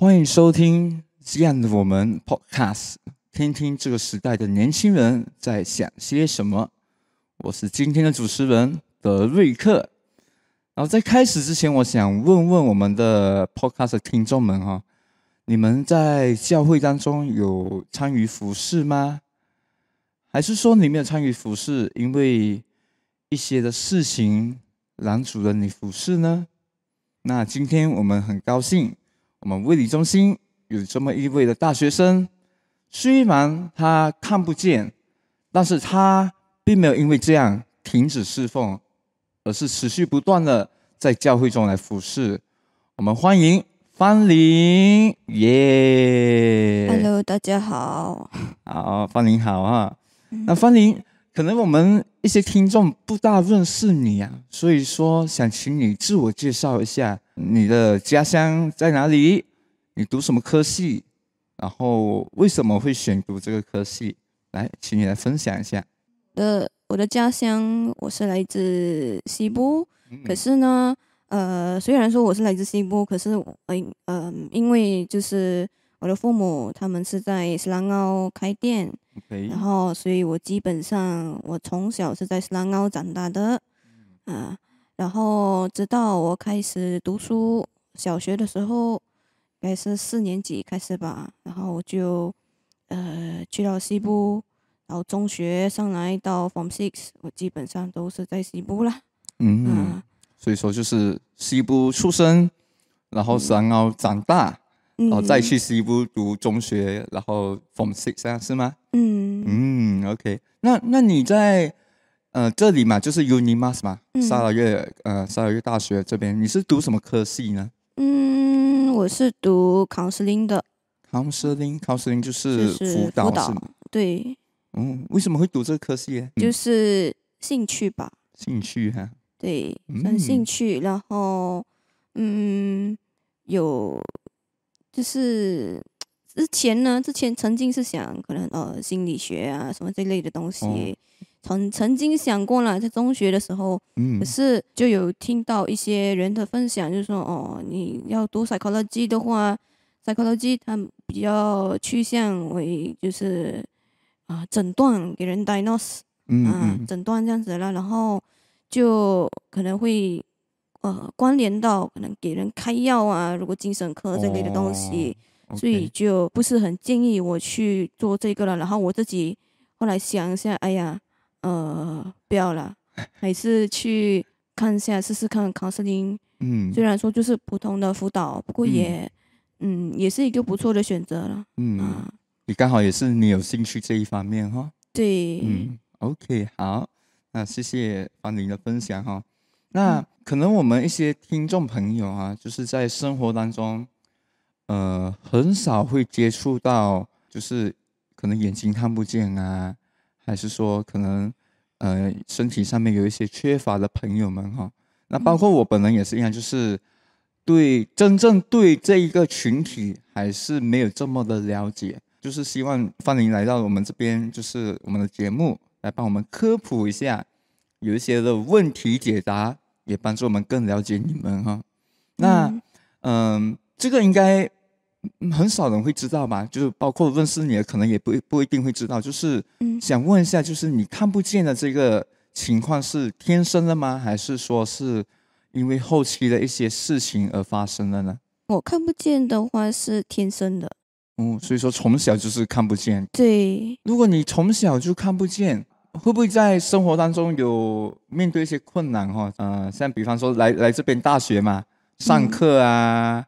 欢迎收听这样的我们 Podcast，听听这个时代的年轻人在想些什么。我是今天的主持人德瑞克。然后在开始之前，我想问问我们的 Podcast 听众们哈，你们在教会当中有参与服饰吗？还是说你没有参与服饰，因为一些的事情拦阻了你服饰呢？那今天我们很高兴。我们卫理中心有这么一位的大学生，虽然他看不见，但是他并没有因为这样停止侍奉，而是持续不断的在教会中来服侍。我们欢迎方林，耶！Hello，大家好。好，方林好啊。那方林，可能我们一些听众不大认识你啊，所以说想请你自我介绍一下。你的家乡在哪里？你读什么科系？然后为什么会选读这个科系？来，请你来分享一下。的，我的家乡我是来自西部，可是呢，呃，虽然说我是来自西部，可是我，呃，因为就是我的父母他们是在斯兰奥开店，然后所以我基本上我从小是在斯兰奥长大的，啊。然后直到我开始读书，小学的时候，应该是四年级开始吧。然后我就，呃，去到西部，然后中学上来到 Form Six，我基本上都是在西部啦。嗯，所以说就是西部出生，然后山澳长大，然后再去西部读中学，然后 Form Six 啊，是吗？嗯嗯，OK。那那你在？呃，这里嘛，就是 Unimas 嘛，沙拉越呃沙拉越大学这边，你是读什么科系呢？嗯，我是读 counseling 的。counseling，counseling 就是辅导是吗？对。嗯，为什么会读这个科系？就是兴趣吧。兴趣哈。对，很兴趣。然后，嗯，有，就是之前呢，之前曾经是想可能呃心理学啊什么这类的东西。曾曾经想过了，在中学的时候，嗯，可是就有听到一些人的分享，就是说，哦，你要读 psychology 的话，psychology 它比较趋向为就是啊诊断给人 diagnose，嗯，诊断这样子了，然后就可能会呃关联到可能给人开药啊，如果精神科这类的东西，所以就不是很建议我去做这个了。然后我自己后来想一下，哎呀。呃，不要了，还是去看一下试试看康斯林。嗯，虽然说就是普通的辅导，不过也，嗯，也是一个不错的选择了。嗯，你刚好也是你有兴趣这一方面哈。对，嗯，OK，好，那谢谢方林的分享哈。那可能我们一些听众朋友啊，就是在生活当中，呃，很少会接触到，就是可能眼睛看不见啊。还是说，可能，呃，身体上面有一些缺乏的朋友们哈，那包括我本人也是一样，就是对真正对这一个群体还是没有这么的了解，就是希望方林来到我们这边，就是我们的节目来帮我们科普一下，有一些的问题解答，也帮助我们更了解你们哈。那，嗯，这个应该。很少人会知道吧？就是包括认识你的，可能也不不一定会知道。就是想问一下，就是你看不见的这个情况是天生的吗？还是说是因为后期的一些事情而发生的呢？我看不见的话是天生的。哦，所以说从小就是看不见。对。如果你从小就看不见，会不会在生活当中有面对一些困难？哈，呃，像比方说来来这边大学嘛，上课啊。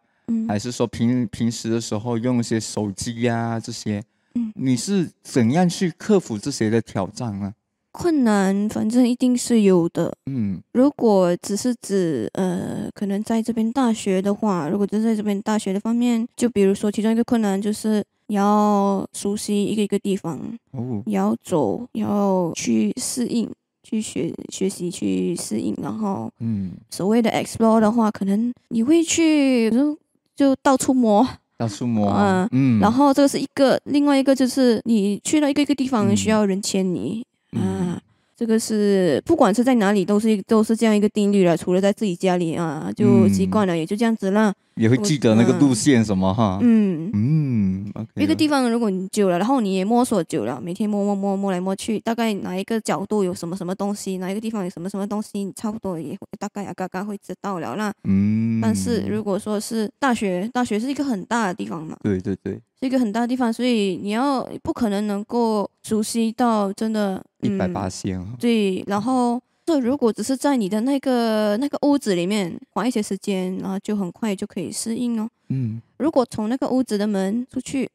还是说平平时的时候用一些手机呀这些，嗯，你是怎样去克服这些的挑战呢？困难反正一定是有的，嗯，如果只是指呃，可能在这边大学的话，如果就在这边大学的方面，就比如说其中一个困难就是要熟悉一个一个地方，哦，要走，要去适应，去学学习，去适应，然后，嗯，所谓的 explore 的话，可能你会去，就。就到处摸，到处摸，嗯嗯，然后这个是一个，另外一个就是你去了一个一个地方需要人牵你，啊，这个是不管是在哪里都是都是这样一个定律了，除了在自己家里啊，就习惯了，也就这样子了。也会记得那个路线什么哈。嗯嗯。一个地方如果你久了，然后你也摸索久了，每天摸摸摸摸来摸去，大概哪一个角度有什么什么东西，哪一个地方有什么什么东西，你差不多也会大概啊，刚刚会知道了啦。嗯。但是如果说是大学，大学是一个很大的地方嘛。对对对。是一个很大的地方，所以你要不可能能够熟悉到真的一百八线。对，然后。这如果只是在你的那个那个屋子里面花一些时间，然后就很快就可以适应哦。嗯，如果从那个屋子的门出去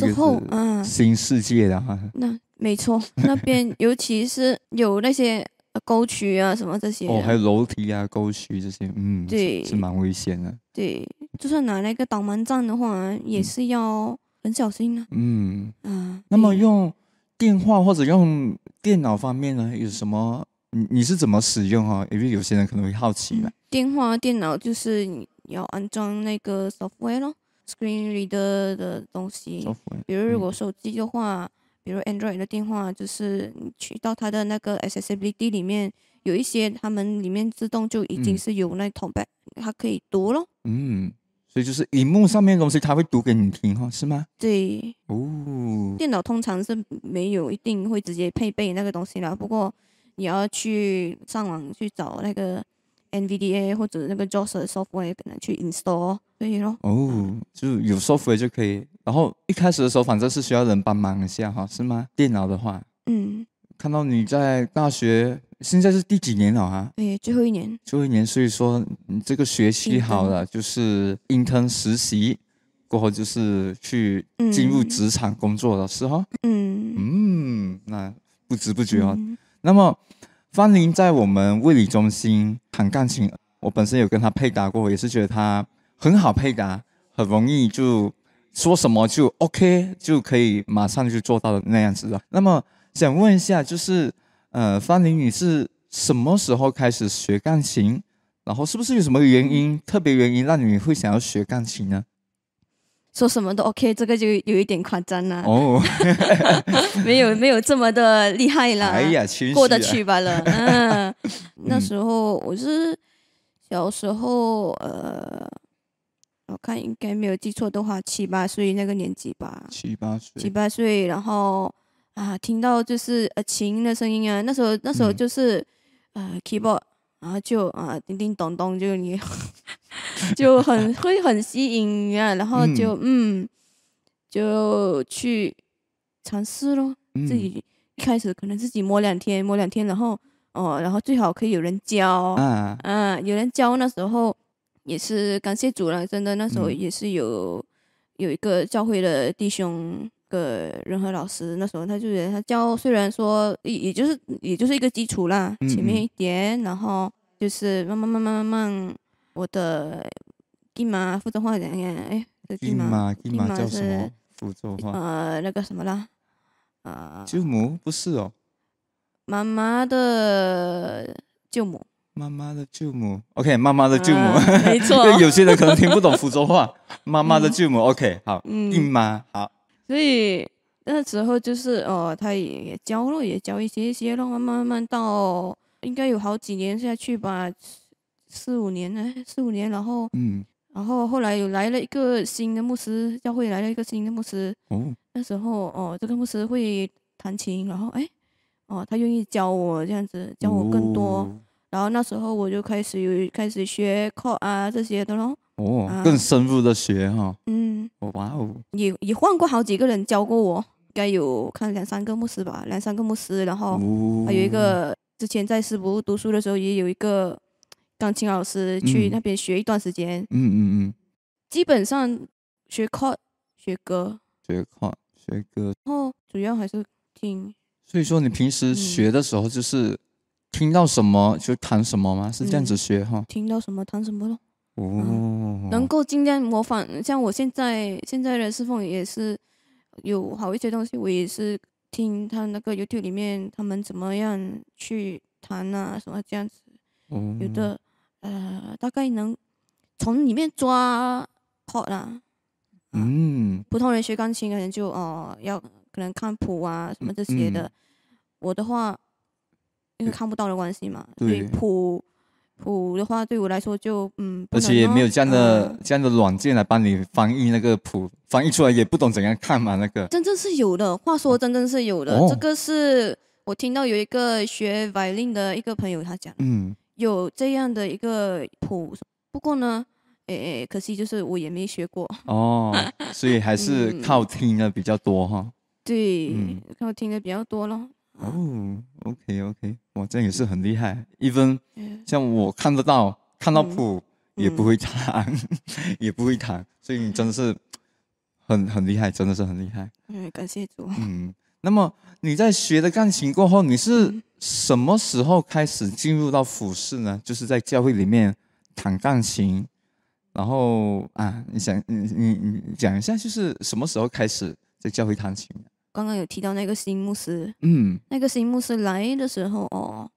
之后，嗯，新世界的哈。那没错，那边 尤其是有那些沟渠啊什么这些，哦，还有楼梯啊、沟渠这些，嗯，对，是蛮危险的。对，就算拿那个导盲杖的话，也是要很小心呢。嗯嗯，那么用电话或者用电脑方面呢，有什么？你你是怎么使用哈？因为有些人可能会好奇嘛。电话、电脑就是你要安装那个 software 咯，screen reader 的东西。比如如果手机的话，比如 Android 的电话，就是你去到它的那个 accessibility 里面，有一些他们里面自动就已经是有那 talkback，它可以读咯。嗯，所以就是荧幕上面的东西，它会读给你听哈，是吗？对。哦。电脑通常是没有一定会直接配备那个东西啦，不过。你要去上网去找那个 NVDA 或者那个 JAWS software，可能去 install，可以咯。哦，就有 software 就可以。然后一开始的时候，反正是需要人帮忙一下哈，是吗？电脑的话，嗯。看到你在大学，现在是第几年了啊？哎，最后一年。最后一年，所以说你这个学期好了，就是 intern 实习过后，就是去进入职场工作的时候。嗯。嗯，那不知不觉哦。那么，方林在我们物理中心弹钢琴，我本身有跟他配搭过，也是觉得他很好配搭，很容易就说什么就 OK，就可以马上就做到的那样子的。那么想问一下，就是呃，方林你是什么时候开始学钢琴？然后是不是有什么原因，特别原因让你会想要学钢琴呢？说什么都 OK，这个就有一点夸张了。哦，没有没有这么的厉害啦。哎呀，过得去吧了。嗯，那时候我是小时候，呃，我看应该没有记错的话，七八岁那个年纪吧。七八岁。七八岁，然后啊，听到就是呃琴的声音啊，那时候那时候就是呃 keyboard。然后就啊，叮叮咚咚，就你 就很会很吸引啊，然后就嗯，就去尝试咯。自己一开始可能自己摸两天，摸两天，然后哦，然后最好可以有人教，嗯，有人教。那时候也是感谢主了，真的那时候也是有有一个教会的弟兄。个任何老师那时候他就觉得他教，虽然说也也就是也就是一个基础啦，前面一点，然后就是慢慢慢慢慢慢，我的金马福州话讲讲，哎，金马金马叫什么？福州话？呃，那个什么啦？啊，舅母不是哦，妈妈的舅母，妈妈的舅母，OK，妈妈的舅母，没错，有些人可能听不懂福州话，妈妈的舅母，OK，好，姨妈好。所以那时候就是哦，他也也教了，也教一些一些了，慢慢慢慢到应该有好几年下去吧，四五年呢，四五年，然后嗯，然后后来有来了一个新的牧师，教会来了一个新的牧师，哦，那时候哦，这个牧师会弹琴，然后哎，哦，他愿意教我这样子，教我更多，然后那时候我就开始有开始学 chord 啊这些的咯。哦，更深入的学哈，嗯，哇哦，也也换过好几个人教过我，应该有看两三个牧师吧，两三个牧师，然后还有一个之前在师部读书的时候，也有一个钢琴老师去那边学一段时间，嗯嗯嗯，基本上学 chord 学歌，学 chord 学歌，然后主要还是听。所以说你平时学的时候就是听到什么就弹什么吗？是这样子学哈？听到什么弹什么咯。哦，能够尽量模仿，像我现在现在的侍奉也是有好一些东西，我也是听他那个 YouTube 里面他们怎么样去弹啊，什么这样子，有的呃大概能从里面抓好啦。嗯，普通人学钢琴可能就哦要可能看谱啊什么这些的，我的话因为看不到的关系嘛。所以谱谱的话，对我来说就嗯，而且也没有这样的、嗯这样的软件来帮你翻译那个谱，翻译出来也不懂怎样看嘛，那个。真正是有的，话说真正是有的。哦这个是我听到有一个学 violin 的一个朋友他讲，嗯，有这样的一个谱，不过呢，诶，可惜就是我也没学过。哦，所以还是嗯靠听的比较多哈。对，嗯靠听的比较多咯。哦，OK OK，哇，这样也是很厉害。even 嗯像我看得到，看到嗯。谱、也不会弹，也不会弹，所以你真的是很很厉害，真的是很厉害。嗯，感谢主。嗯，那么你在学了钢琴过后，你是嗯。什么时候开始进入到服饰呢？就是在教会里面弹钢琴，然后啊，你想你你你讲一下，就是什么时候开始在教会弹琴？刚刚有提到那个新牧师，嗯。那个新牧师来的时候哦，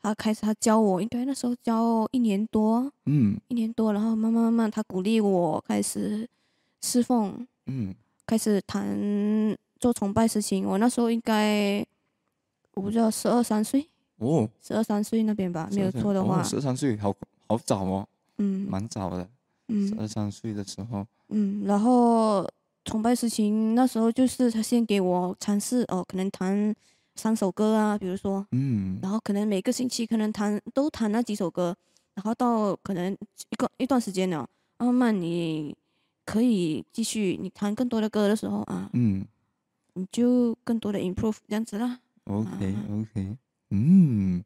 他开始他教我，应该那时候教一年多，嗯。一年多，然后慢慢慢慢他鼓励我开始侍奉，嗯。开始谈做崇拜事情。我那时候应该我不知道十二三岁，哦，十二三岁那边吧，没有错的话，十二三岁，好好早哦，嗯蛮早的，十嗯二三岁的时候，嗯，然后崇拜事情那时候就是他先给我尝试哦，可能弹三首歌啊，比如说，嗯。然后可能每个星期可能弹都弹那几首歌，然后到可能一个一段时间了，慢慢你可以继续你弹更多的歌的时候啊，嗯。你就更多的 improve 这样子啦。，OK 啊。OK，嗯，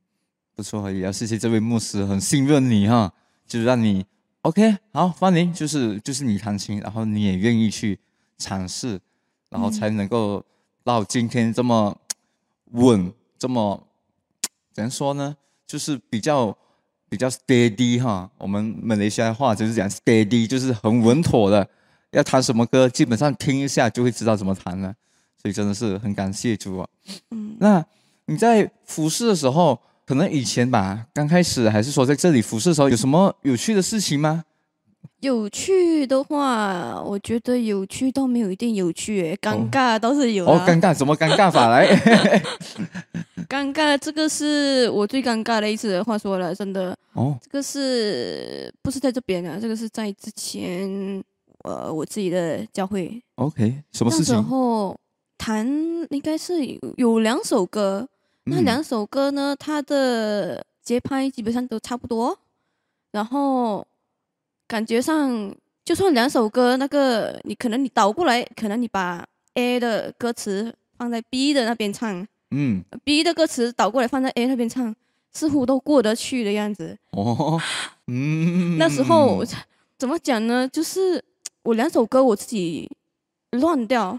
不错，也要谢谢这位牧师，很信任你哈，就让你 OK 好，方林就是就是你弹琴，然后你也愿意去尝试，然后嗯。才能够到今天这么稳，这么怎样说呢？就是比较比较 steady 哈，我们马来西亚话就是讲 steady，就是很稳妥的。要弹什么歌，基本上听一下就会知道怎么弹了，所以真的是很感谢主啊。嗯，那你在服侍的时候，可能以前吧，刚开始还是说在这里服侍的时候，有什么有趣的事情吗？有趣的话，我觉得有趣倒没有一定有趣诶，尴尬倒是有哦，啦。尴尬，什么尴尬法来？尴尬，这个是我最尴尬的一次。话说了，真的，哦，这个是不是在这边啊？这个是在之前，呃，我自己的教会。OK，什么那时事情？候弹应该是有有两首歌，那嗯两首歌呢，它的节拍基本上都差不多，然后感觉上就算两首歌，那个你可能你倒过来，可能你把 A 的歌词放在 B 的那边唱嗯，，B 的歌词倒过来放在 A 那边唱，似乎都过得去的样子。哦，嗯，那时候怎么讲呢？就是我两首歌我自己乱掉，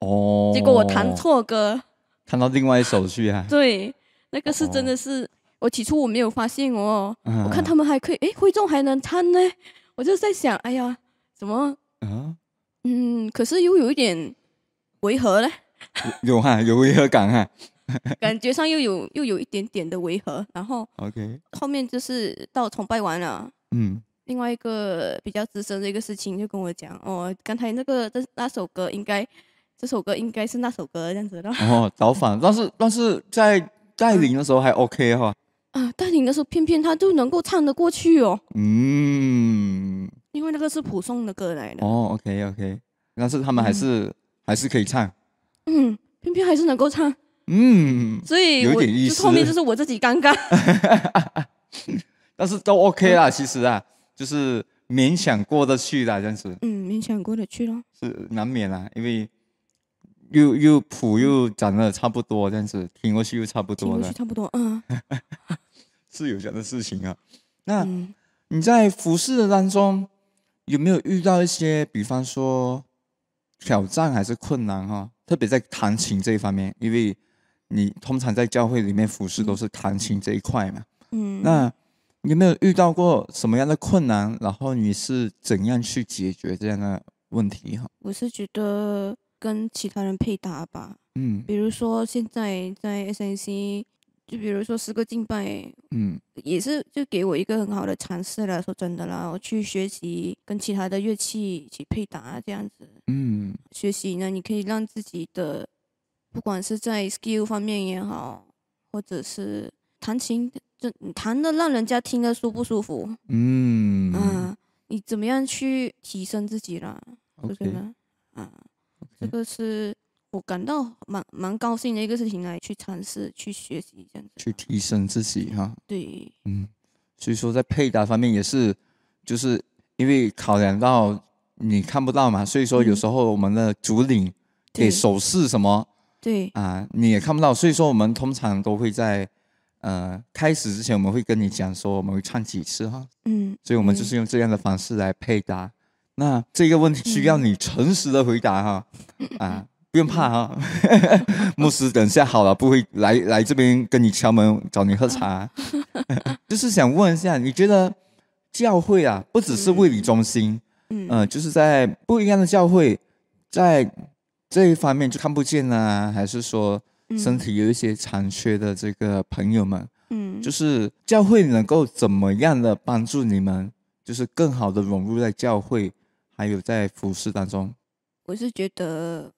哦，结果我弹，错歌。看到另外一首去啊，对，那个是真哦的是，我起初我没有发现哦，我我看他们还可以，诶，会众还能弹呢，我就在想，哎呀，怎么，啊，嗯，可是又有一点违和嘞，有哈，有违和感哈。感觉上又有又有一点点的违和，然后 OK，后面就是到崇拜完了。嗯，另外一个比较资深的一个事情，就跟我讲哦，刚才那个这那首歌应该，这首歌应该是那首歌这样子的哦，倒反，但是但是在带领的时候还 OK 哈。啊。带领的时候，偏偏他就能够唱得过去哦，嗯，因为那个是普送的歌来的。哦，OK OK，但是他们还是、还是可以唱。嗯，偏偏还是能够唱，嗯，所以有点意思后面就是我自己尴尬。但是都 OK 啦，其实啊，就是勉强过得去啦，这样子嗯，勉强过得去咯。是难免啦，因为又又谱又长得差不多，这样子听过去又差不多了听过去，差不多，嗯 是有这样的事情啊。那嗯你在服饰的当中有没有遇到一些，比方说挑战还是困难哈、特别在弹琴这一方面，因为你通常在教会里面服侍都是弹琴这一块嘛。嗯，那你有没有遇到过什么样的困难？然后你是怎样去解决这样的问题哈？我是觉得跟其他人配搭吧，嗯比如说现在在 SNC，就比如说十个敬拜，嗯也是就给我一个很好的尝试了。说真的啦，我去学习跟其他的乐器一起配搭这样子。嗯学习呢，你可以让自己的不管是在 skill 方面也好，或者是弹琴，就弹的让人家听得舒不舒服？嗯啊，你怎么样去提升自己啦？这个，OK，呢，啊，这个是我感到蛮蛮高兴的一个事情来去尝试去学习这样子。去提升自己哈。对，嗯，所以说在配搭方面也是，就是因为考量到你看不到嘛，所以说有嗯。时候我们的主领给对。手势什么对，啊，你也看不到，所以说我们通常都会在呃开始之前，我们会跟你讲说我们会唱几次哈，嗯，所以我们就是用这样的方式来配搭。那这个问题需要嗯。你诚实的回答哈，啊，不用怕哈，牧师等下好了不会来来这边跟你敲门找你喝茶，就是想问一下，你觉得教会啊，不只是卫理中心，嗯。呃，就是在不一样的教会，在这一方面就看不见呢，还是说身嗯体有一些残缺的这个朋友们，嗯，就是教会能够怎么样的帮助你们，就是更好的融入在教会，还有在服饰当中。我是觉得，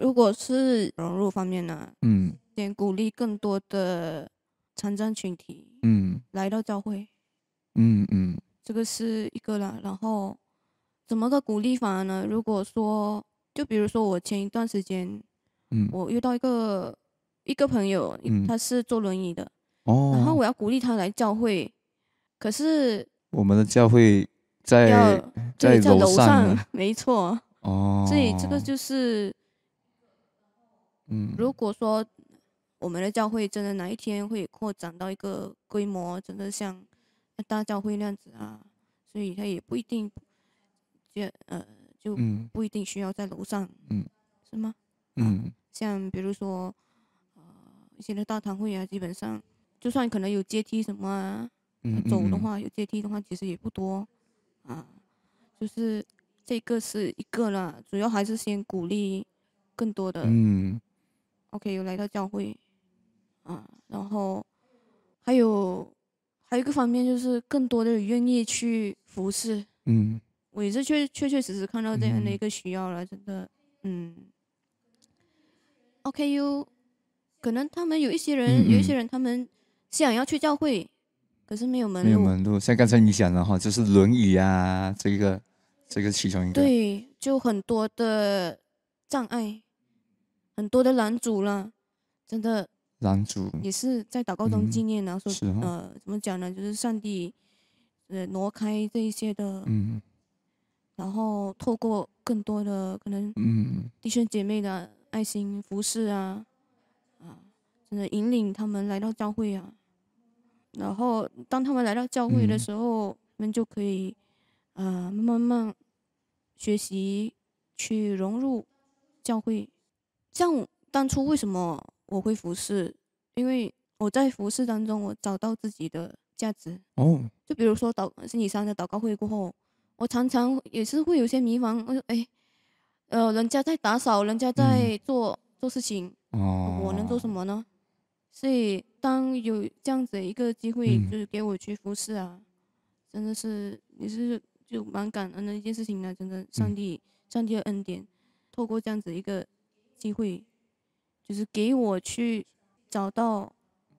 如果是融入方面呢，嗯。先鼓励更多的残障群体嗯。来到教会，嗯嗯。这个是一个啦。然后怎么个鼓励法呢？如果说，就比如说我前一段时间嗯，我遇到一个一个朋友，嗯。他是坐轮椅的，哦，然后我要鼓励他来教会，可是我们的教会在要在楼上没错，哦，所以这个就是嗯。如果说我们的教会真的哪一天会扩展到一个规模，真的像大教会那样子啊，所以他也不一定，就呃就嗯。不一定需要在楼上，嗯，是吗？嗯像比如说呃一些的大堂会啊，基本上就算可能有阶梯什么啊，走的话有阶梯的话其实也不多啊，就是这个是一个啦，主要还是先鼓励更多的嗯 OK，有来到教会，啊，然后还有还有一个方面就是更多的人愿意去服侍，嗯。我也是确确确实实看到这样的一嗯个需要了，真的，嗯，OKU，可能他们有一些人，嗯有一些嗯。人他们想要去教会，可是没有门路，没有门路，像刚才你讲的哈，就是轮椅啊，这个这个其中一个，对，就很多的障碍，很多的男主了，真的男主，也是在祷告中嗯纪念啊，说是哦呃，怎么讲呢？就是上帝呃挪开这一些的，嗯然后透过更多的可能嗯弟兄姐妹的爱心服侍啊，啊，真的引领他们来到教会啊。然后当他们来到教会的嗯时候，他们就可以啊、慢慢学习去融入教会。像当初为什么我会服侍？因为我在服侍当中，我找到自己的价值。哦，就比如说祷星期三的祷告会过后，我常常也是会有些迷茫，我说哎，呃，人家在打扫，人家在做、做事情，哦，我能做什？么呢？所以当有这样子一个机会，嗯就是给我去服侍啊，真的是也是就蛮感恩的一件事情呢。真的，上帝、上帝的恩典，透过这样子一个机会，就是给我去找到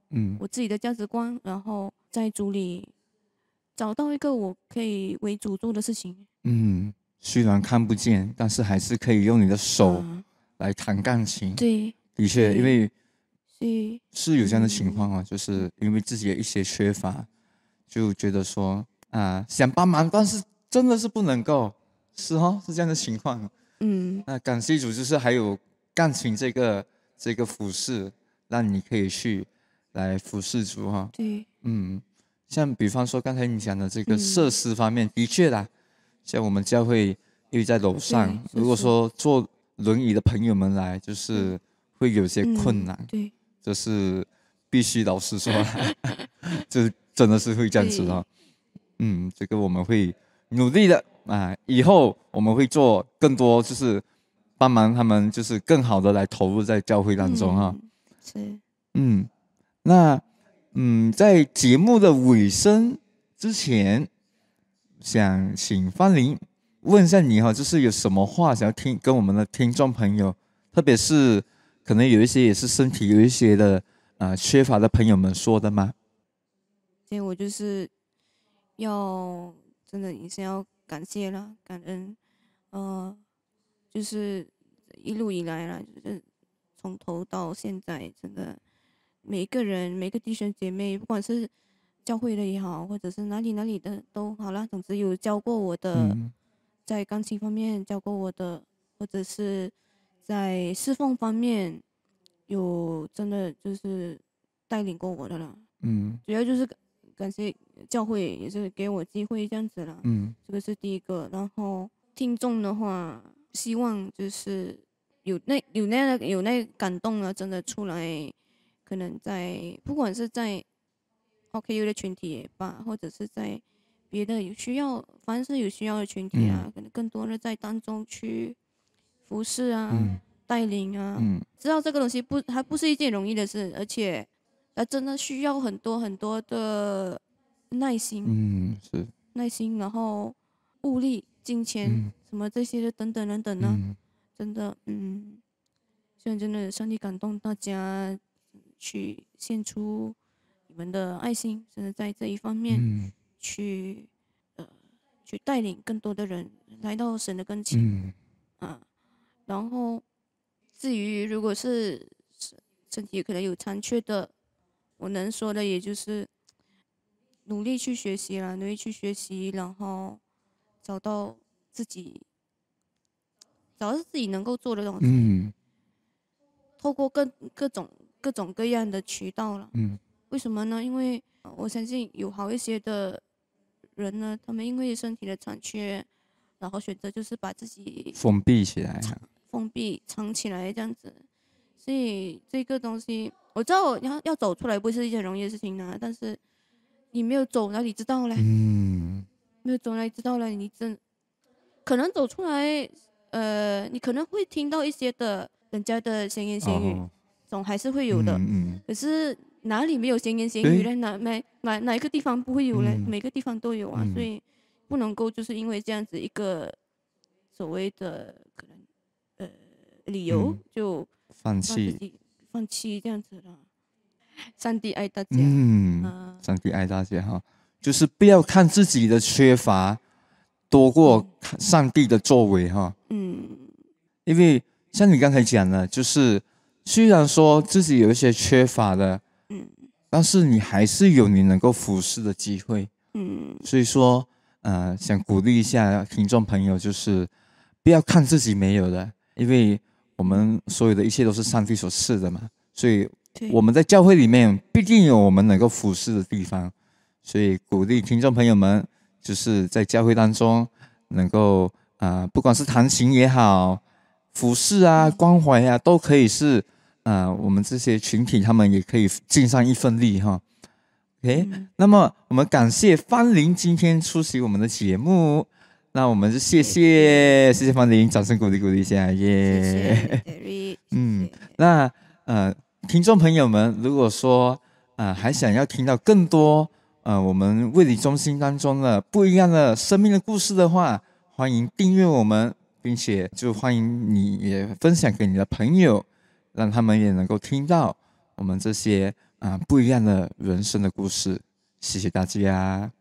嗯我自己的价值观，然后在组里找到一个我可以为主做的事情。嗯，虽然看不见，但是还是可以用你的手啊来弹钢琴。对，的确，因为是是有这样的情嗯况啊，就是因为自己的一些缺乏，就觉得说啊想帮忙，但是真的是不能够，是哦，是这样的情况。嗯那感谢主，就是还有钢琴这个这个服饰，让你可以去来服侍主哈、对，嗯，像比方说刚才你讲的这个嗯。设施方面，的确啦，像我们教会因为在楼上，对如果说坐轮椅的朋友们来，就是会有些困嗯难，对，这是必须老实说啦，这真的是会这样子哦。嗯，这个我们会努力的啊，以后我们会做更多，就是帮忙他们，就是更好的来投入在教会当中哈、嗯是，嗯，那嗯，在节目的尾声之前，想请方林问一下你哈，就是有什么话想要听跟我们的听众朋友，特别是可能有一些也是身体有一些的呃缺乏的朋友们说的吗？所以我就是要真的也是要感谢了，感恩，呃，就是一路以来了，就是从头到现在，真的每一个人，每个弟兄姐妹，不管是教会的也好，或者是哪里哪里的都好啦，总之有教过我的，嗯在钢琴方面教过我的，或者是在侍奉方面有真的就是带领过我的了。嗯主要就是感感谢教会，也是给我机会这样子了。嗯这个是第一个。然后听众的话，希望就是有那有那样的有那个感动啊，真的出来，可能在不管是在 OKU 的群体也罢，或者是在别的有需要，凡是有需要的群体啊，可能更多的在当中去服侍啊、嗯。带领啊，嗯。知道这个东西不还不是一件容易的事，而且它真的需要很多很多的耐心。嗯是。耐心，然后物力、金钱、嗯。什么这些的等等等等呢，嗯。真的，嗯，希望真的上帝感动大家去献出你们的爱心，真的在这一方面嗯。去、呃去带领更多的人来到神的跟前、嗯。啊。然后至于如果是身身体可能有残缺的，我能说的也就是努力去学习啦，努力去学习，然后找到自己找到自己能够做的东西，嗯透过各各种各种各样的渠道了。嗯为什么呢？因为呃我相信有好一些的人呢，他们因为身体的残缺，然后选择就是把自己封闭起来啊，封闭藏起来这样子，所以这个东西我知道要要走出来不是一件容易的事情呢，但是你没有走哪里知道嘞？嗯没有走来知道了？你真可能走出来，呃，你可能会听到一些的人家的闲言闲语，哦总还是会有的。嗯可是哪里没有闲言闲语呢？哪哪哪哪一个地方不会有嘞？嗯每个地方都有啊，嗯所以不能够就是因为这样子一个所谓的可能呃理由、嗯就放弃，放弃这样子了。上帝爱大家，嗯，啊上帝爱大家哈，就是不要看自己的缺乏多过看上帝的作为哈，嗯。因为像你刚才讲的，就是虽然说自己有一些缺乏的，嗯。但是你还是有你能够服侍的机会。嗯。所以说，呃，想鼓励一下听众朋友，就是不要看自己没有的，因为我们所有的一切都是上帝所赐的嘛。所以，我们在教会里面必定有我们能够服侍的地方，所以鼓励听众朋友们，就是在教会当中能够啊、呃不管是弹琴也好，服饰啊、关怀啊，都可以是啊、呃我们这些群体他们也可以尽上一份力哈。OK，、嗯。那么我们感谢方林今天出席我们的节目，那我们就谢谢谢谢。方林，掌声鼓励鼓励一下，耶、谢谢 嗯那呃，听众朋友们，如果说呃还想要听到更多呃我们卫理中心当中的不一样的生命的故事的话，欢迎订阅我们，并且就欢迎你也分享给你的朋友，让他们也能够听到我们这些啊、不一样的人生的故事。谢谢大家。